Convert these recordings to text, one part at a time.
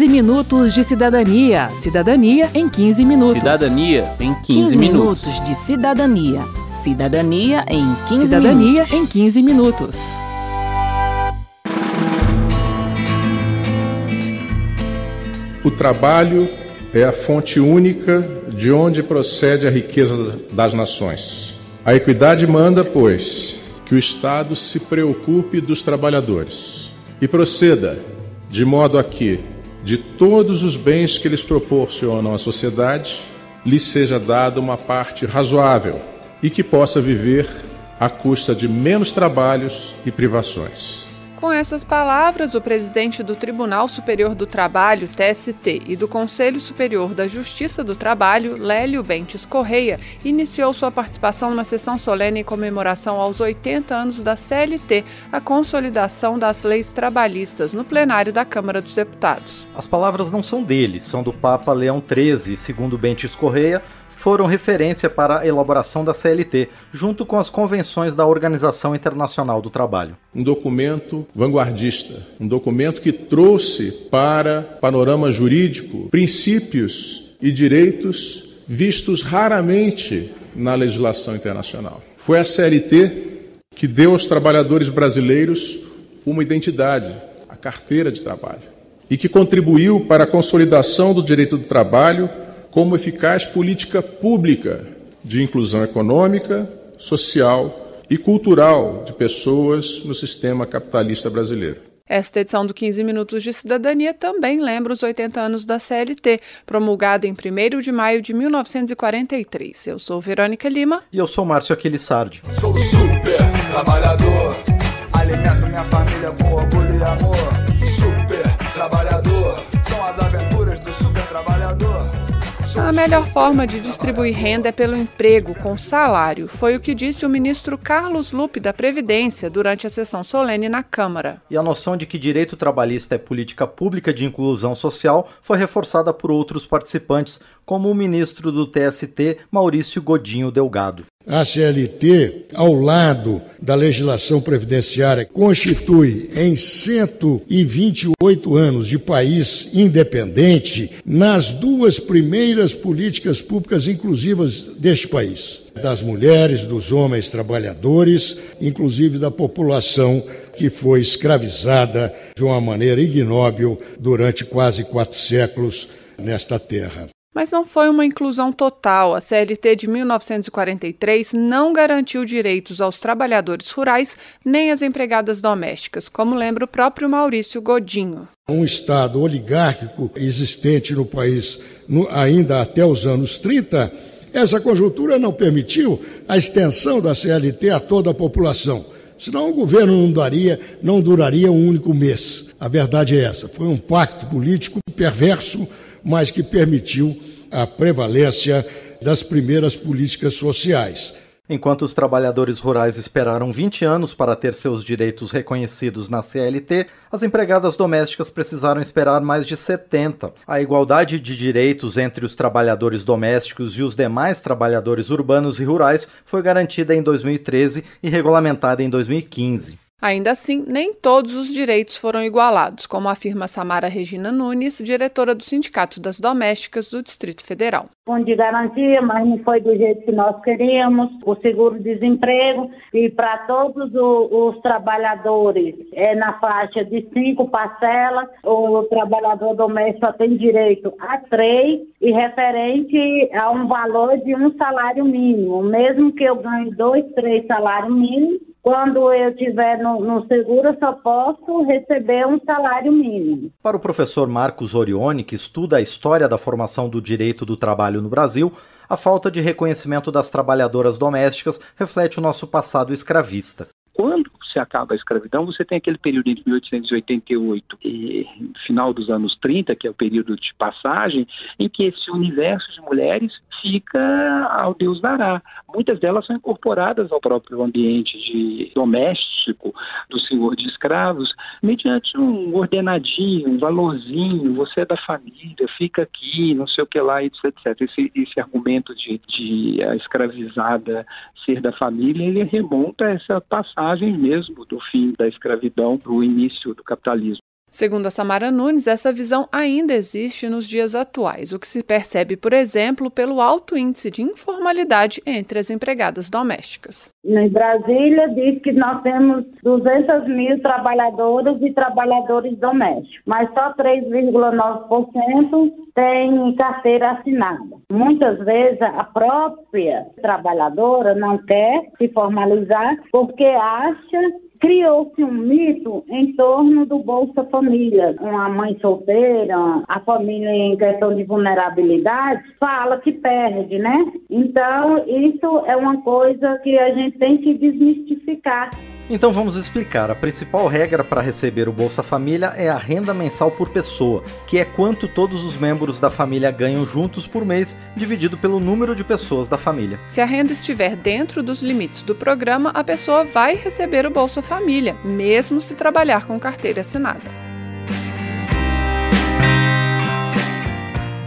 15 minutos de cidadania. Cidadania em 15 minutos. Cidadania em 15, 15 minutos. minutos de cidadania. Cidadania em 15 Cidadania minutos. em 15 minutos. O trabalho é a fonte única de onde procede a riqueza das nações. A equidade manda, pois, que o Estado se preocupe dos trabalhadores e proceda de modo a que, de todos os bens que eles proporcionam à sociedade, lhes seja dada uma parte razoável e que possa viver à custa de menos trabalhos e privações. Com essas palavras, o presidente do Tribunal Superior do Trabalho, TST, e do Conselho Superior da Justiça do Trabalho, Lélio Bentes Correia, iniciou sua participação na sessão solene em comemoração aos 80 anos da CLT, a consolidação das leis trabalhistas, no plenário da Câmara dos Deputados. As palavras não são dele, são do Papa Leão XIII, segundo Bentes Correia, foram referência para a elaboração da CLT, junto com as convenções da Organização Internacional do Trabalho. Um documento vanguardista, um documento que trouxe para panorama jurídico princípios e direitos vistos raramente na legislação internacional. Foi a CLT que deu aos trabalhadores brasileiros uma identidade, a carteira de trabalho, e que contribuiu para a consolidação do direito do trabalho como eficaz política pública de inclusão econômica, social e cultural de pessoas no sistema capitalista brasileiro. Esta edição do 15 Minutos de Cidadania também lembra os 80 anos da CLT, promulgada em 1 de maio de 1943. Eu sou Verônica Lima. E eu sou Márcio Aquilissardi. Sou super trabalhador, alimento minha família com orgulho e amor. Super trabalhador, A melhor forma de distribuir renda é pelo emprego, com salário. Foi o que disse o ministro Carlos Lupe da Previdência durante a sessão solene na Câmara. E a noção de que direito trabalhista é política pública de inclusão social foi reforçada por outros participantes, como o ministro do TST, Maurício Godinho Delgado. A CLT, ao lado da legislação previdenciária, constitui em 128 anos de país independente nas duas primeiras políticas públicas inclusivas deste país. Das mulheres, dos homens trabalhadores, inclusive da população que foi escravizada de uma maneira ignóbil durante quase quatro séculos nesta terra. Mas não foi uma inclusão total. A CLT de 1943 não garantiu direitos aos trabalhadores rurais nem às empregadas domésticas, como lembra o próprio Maurício Godinho. Um Estado oligárquico existente no país no, ainda até os anos 30, essa conjuntura não permitiu a extensão da CLT a toda a população. Senão o governo não, daria, não duraria um único mês. A verdade é essa. Foi um pacto político perverso mas que permitiu a prevalência das primeiras políticas sociais. Enquanto os trabalhadores rurais esperaram 20 anos para ter seus direitos reconhecidos na CLT, as empregadas domésticas precisaram esperar mais de 70. A igualdade de direitos entre os trabalhadores domésticos e os demais trabalhadores urbanos e rurais foi garantida em 2013 e regulamentada em 2015. Ainda assim, nem todos os direitos foram igualados, como afirma Samara Regina Nunes, diretora do Sindicato das Domésticas do Distrito Federal. de garantia, mas não foi do jeito que nós queríamos. O seguro-desemprego e para todos os, os trabalhadores é na faixa de cinco parcelas. O trabalhador doméstico só tem direito a três e referente a um valor de um salário mínimo. Mesmo que eu ganhe dois, três salários mínimos, quando eu estiver no, no, seguro, só posso receber um salário mínimo. Para o professor Marcos Orione, que estuda a história da formação do direito do trabalho no Brasil, a falta de reconhecimento das trabalhadoras domésticas reflete o nosso passado escravista. Se acaba a escravidão, você tem aquele período entre 1888 e final dos anos 30, que é o período de passagem, em que esse universo de mulheres fica ao Deus dará. Muitas delas são incorporadas ao próprio ambiente de doméstico do senhor de escravos, mediante um ordenadinho, um valorzinho, você é da família, fica aqui, não sei o que lá, etc. Esse, esse argumento de, de a escravizada ser da família, ele remonta a essa passagem mesmo do fim da escravidão para o início do capitalismo. Segundo a Samara Nunes, essa visão ainda existe nos dias atuais, o que se percebe, por exemplo, pelo alto índice de informalidade entre as empregadas domésticas. Em Brasília, diz que nós temos 200 mil trabalhadoras e trabalhadores domésticos, mas só 3,9% tem carteira assinada. Muitas vezes a própria trabalhadora não quer se formalizar porque acha criou-se um mito em torno do Bolsa Família. Uma mãe solteira, a família em questão de vulnerabilidade, fala que perde, né? Então, isso é uma coisa que a gente tem que desmistificar. Então vamos explicar. A principal regra para receber o Bolsa Família é a renda mensal por pessoa, que é quanto todos os membros da família ganham juntos por mês, dividido pelo número de pessoas da família. Se a renda estiver dentro dos limites do programa, a pessoa vai receber o Bolsa Família, mesmo se trabalhar com carteira assinada.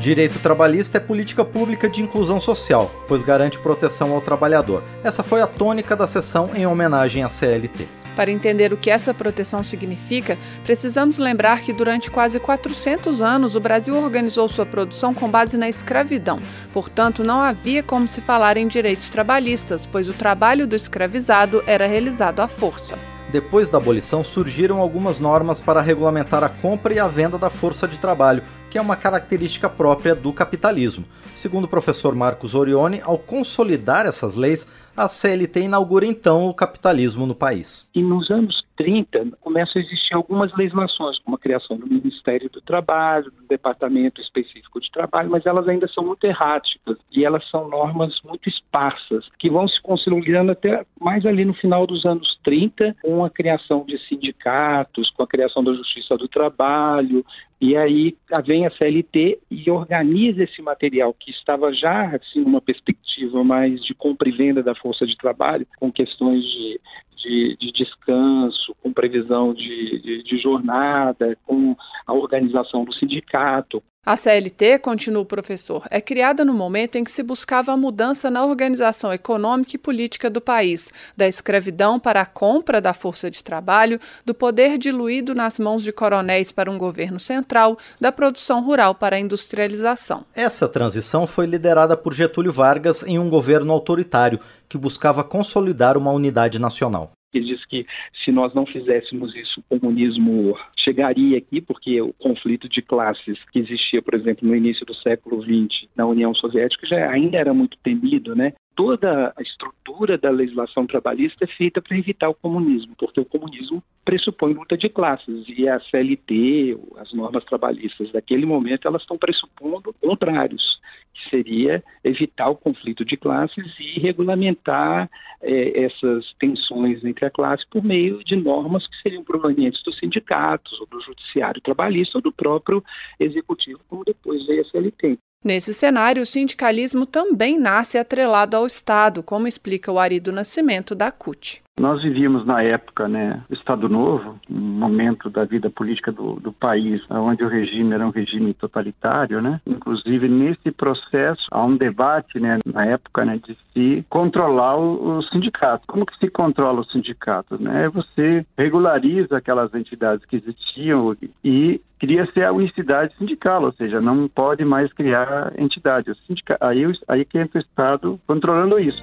Direito trabalhista é política pública de inclusão social, pois garante proteção ao trabalhador. Essa foi a tônica da sessão em homenagem à CLT. Para entender o que essa proteção significa, precisamos lembrar que durante quase 400 anos o Brasil organizou sua produção com base na escravidão. Portanto, não havia como se falar em direitos trabalhistas, pois o trabalho do escravizado era realizado à força. Depois da abolição, surgiram algumas normas para regulamentar a compra e a venda da força de trabalho, que é uma característica própria do capitalismo. Segundo o professor Marcos Orione, ao consolidar essas leis, a CLT inaugura então o capitalismo no país. E nos anos 30 começam a existir algumas legislações, como a criação do Ministério do Trabalho, do Departamento Específico de Trabalho, mas elas ainda são muito erráticas e elas são normas muito esparsas, que vão se consolidando até mais ali no final dos anos 30, com a criação de sindicatos, com a criação da Justiça do Trabalho, e aí vem a CLT e organiza esse material que estava já assim numa perspectiva mais de compra e venda da força de trabalho, com questões de, de, de descanso, com previsão de, de, de jornada, com a organização do sindicato, a CLT, continua o professor, é criada no momento em que se buscava a mudança na organização econômica e política do país, da escravidão para a compra da força de trabalho, do poder diluído nas mãos de coronéis para um governo central, da produção rural para a industrialização. Essa transição foi liderada por Getúlio Vargas em um governo autoritário que buscava consolidar uma unidade nacional. Ele diz que se nós não fizéssemos isso, o comunismo chegaria aqui, porque o conflito de classes que existia, por exemplo, no início do século XX na União Soviética já ainda era muito temido, né? Toda a estrutura da legislação trabalhista é feita para evitar o comunismo, porque o comunismo pressupõe luta de classes e a CLT, as normas trabalhistas daquele momento, elas estão pressupondo contrários, que seria evitar o conflito de classes e regulamentar eh, essas tensões entre a classe por meio de normas que seriam provenientes dos sindicatos, ou do judiciário trabalhista, ou do próprio executivo, como depois veio a CLT. Nesse cenário, o sindicalismo também nasce atrelado ao Estado, como explica o Arido Nascimento da CUT. Nós vivíamos na época, né, Estado Novo, um momento da vida política do, do, país, onde o regime era um regime totalitário, né? Inclusive nesse processo há um debate, né, na época, né, de se controlar os sindicatos. Como que se controla os sindicatos, né? Você regulariza aquelas entidades que existiam e cria-se a unicidade sindical, ou seja, não pode mais criar entidade. Aí, aí que entra o Estado controlando isso.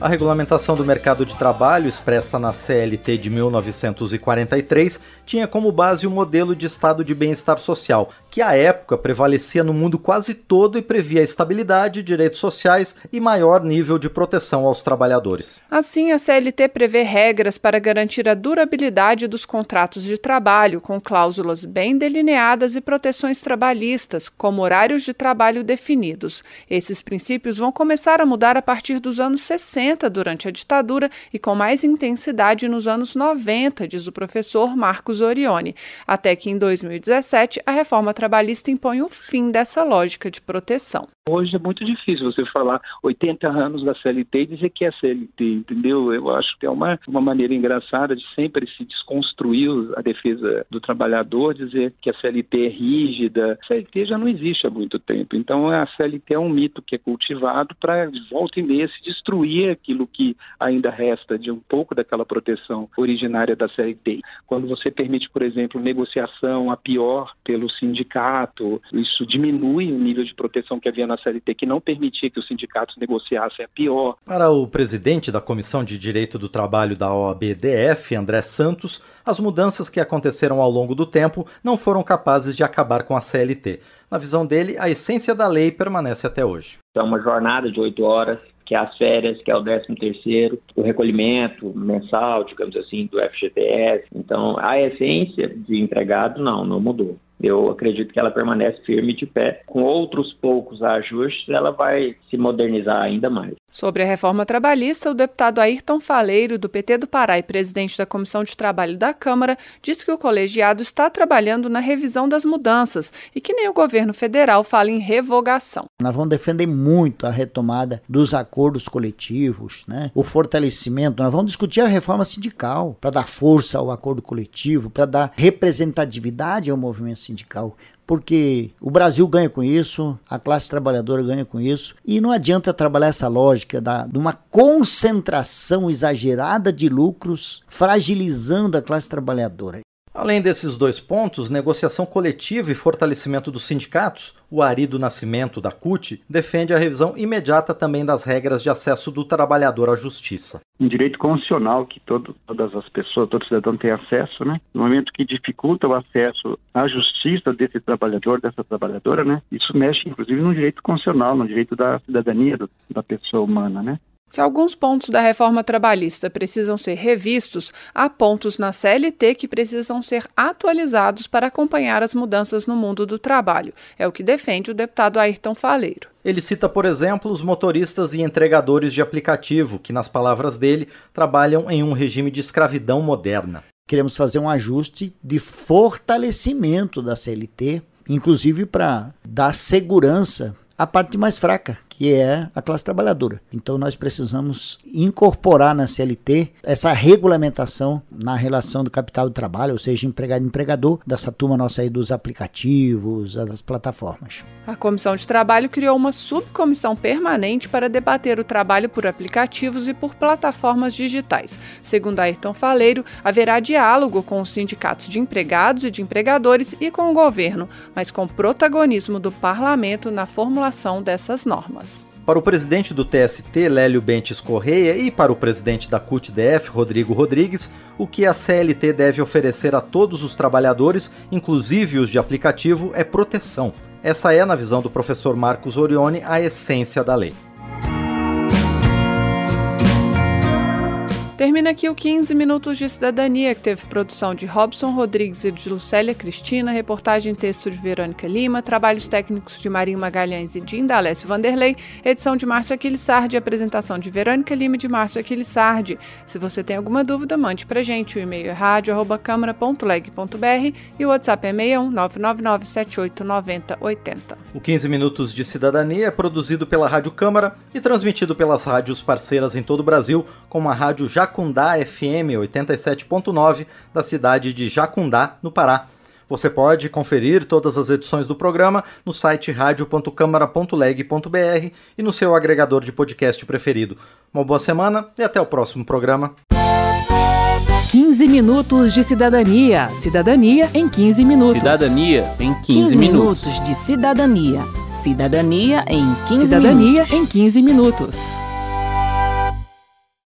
A regulamentação do mercado de trabalho, expressa na CLT de 1943, tinha como base o modelo de estado de bem-estar social, que à época prevalecia no mundo quase todo e previa estabilidade, direitos sociais e maior nível de proteção aos trabalhadores. Assim, a CLT prevê regras para garantir a durabilidade dos contratos de trabalho, com cláusulas bem delineadas e proteções trabalhistas, como horários de trabalho definidos. Esses princípios vão começar a mudar a partir dos anos 60 80 durante a ditadura e com mais intensidade nos anos 90, diz o professor Marcos Orione, até que em 2017 a reforma trabalhista impõe o fim dessa lógica de proteção. Hoje é muito difícil você falar 80 anos da CLT e dizer que é CLT, entendeu? Eu acho que é uma, uma maneira engraçada de sempre se desconstruir a defesa do trabalhador, dizer que a CLT é rígida. A CLT já não existe há muito tempo, então a CLT é um mito que é cultivado para, de volta e meia, se destruir aquilo que ainda resta de um pouco daquela proteção originária da CLT. Quando você permite, por exemplo, negociação a pior pelo sindicato, isso diminui o nível de proteção que havia na CLT, que não permitia que os sindicatos negociassem a pior. Para o presidente da Comissão de Direito do Trabalho da OABDF, André Santos, as mudanças que aconteceram ao longo do tempo não foram capazes de acabar com a CLT. Na visão dele, a essência da lei permanece até hoje. É uma jornada de oito horas, que é as férias, que é o 13 terceiro, o recolhimento mensal, digamos assim, do FGTS. Então, a essência de empregado não, não mudou eu acredito que ela permanece firme de pé. Com outros poucos ajustes, ela vai se modernizar ainda mais. Sobre a reforma trabalhista, o deputado Ayrton Faleiro, do PT do Pará e presidente da Comissão de Trabalho da Câmara, disse que o colegiado está trabalhando na revisão das mudanças e que nem o governo federal fala em revogação. Nós vamos defender muito a retomada dos acordos coletivos, né? o fortalecimento. Nós vamos discutir a reforma sindical para dar força ao acordo coletivo, para dar representatividade ao movimento sindical porque o Brasil ganha com isso, a classe trabalhadora ganha com isso, e não adianta trabalhar essa lógica da, de uma concentração exagerada de lucros, fragilizando a classe trabalhadora. Além desses dois pontos, negociação coletiva e fortalecimento dos sindicatos, o Ari do Nascimento, da CUT, defende a revisão imediata também das regras de acesso do trabalhador à justiça. Um direito constitucional que todo, todas as pessoas, todo cidadão tem acesso, né? No momento que dificulta o acesso à justiça desse trabalhador, dessa trabalhadora, né? Isso mexe, inclusive, no direito constitucional, no direito da cidadania do, da pessoa humana, né? Se alguns pontos da reforma trabalhista precisam ser revistos, há pontos na CLT que precisam ser atualizados para acompanhar as mudanças no mundo do trabalho. É o que defende o deputado Ayrton Faleiro. Ele cita, por exemplo, os motoristas e entregadores de aplicativo, que, nas palavras dele, trabalham em um regime de escravidão moderna. Queremos fazer um ajuste de fortalecimento da CLT, inclusive para dar segurança à parte mais fraca, que é a classe trabalhadora. Então nós precisamos incorporar na CLT essa regulamentação na relação do capital de trabalho, ou seja, empregado e empregador, dessa turma nossa aí dos aplicativos, das plataformas. A Comissão de Trabalho criou uma subcomissão permanente para debater o trabalho por aplicativos e por plataformas digitais. Segundo Ayrton Faleiro, haverá diálogo com os sindicatos de empregados e de empregadores e com o governo, mas com protagonismo do parlamento na formulação dessas normas. Para o presidente do TST, Lélio Bentes Correia, e para o presidente da CUT-DF, Rodrigo Rodrigues, o que a CLT deve oferecer a todos os trabalhadores, inclusive os de aplicativo, é proteção. Essa é, na visão do professor Marcos Orione, a essência da lei. Termina aqui o 15 Minutos de Cidadania, que teve produção de Robson Rodrigues e de Lucélia Cristina, reportagem e texto de Verônica Lima, trabalhos técnicos de Marinho Magalhães e de Indalécio Vanderlei, edição de Márcio Aquilissardi, apresentação de Verônica Lima e de Márcio Aquilissardi. Se você tem alguma dúvida, mande pra gente. O e-mail é rádio.câmara.leg.br e o WhatsApp é 61 999 789080. O 15 Minutos de Cidadania é produzido pela Rádio Câmara e transmitido pelas rádios parceiras em todo o Brasil, como a Rádio Jacundá FM 87.9 da cidade de Jacundá, no Pará. Você pode conferir todas as edições do programa no site radio.câmara.leg.br e no seu agregador de podcast preferido. Uma boa semana e até o próximo programa. 15 minutos de cidadania. Cidadania em 15 minutos. Cidadania em 15, 15 minutos. minutos de cidadania. Cidadania em 15 Cidadania minutos. em 15 minutos.